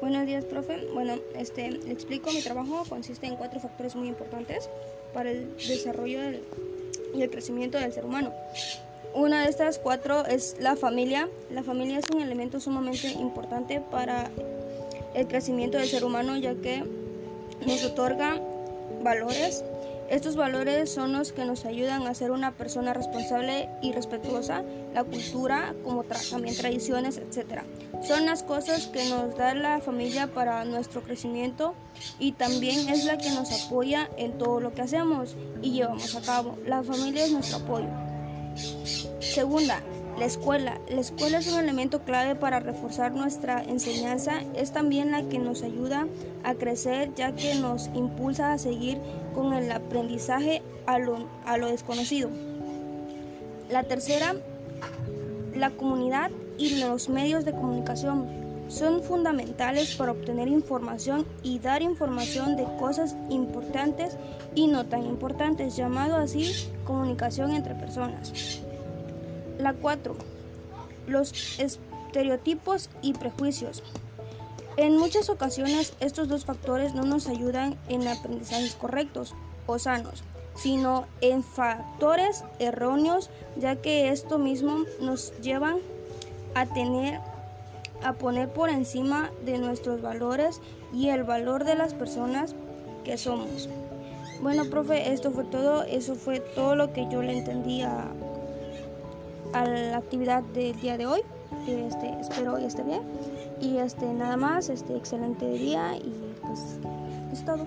Buenos días, profe. Bueno, este, le explico, mi trabajo consiste en cuatro factores muy importantes para el desarrollo y el crecimiento del ser humano. Una de estas cuatro es la familia. La familia es un elemento sumamente importante para el crecimiento del ser humano ya que nos otorga valores. Estos valores son los que nos ayudan a ser una persona responsable y respetuosa, la cultura, como también tradiciones, etc. Son las cosas que nos da la familia para nuestro crecimiento y también es la que nos apoya en todo lo que hacemos y llevamos a cabo. La familia es nuestro apoyo. Segunda, la escuela. La escuela es un elemento clave para reforzar nuestra enseñanza. Es también la que nos ayuda a crecer ya que nos impulsa a seguir con el aprendizaje a lo, a lo desconocido. La tercera, la comunidad y los medios de comunicación son fundamentales para obtener información y dar información de cosas importantes y no tan importantes, llamado así comunicación entre personas. La 4. Los estereotipos y prejuicios. En muchas ocasiones estos dos factores no nos ayudan en aprendizajes correctos o sanos, sino en factores erróneos, ya que esto mismo nos llevan a tener a poner por encima de nuestros valores y el valor de las personas que somos. Bueno, profe, esto fue todo, eso fue todo lo que yo le entendía a la actividad del día de hoy. Este, espero y esté bien. Y este, nada más, este excelente día y pues es todo.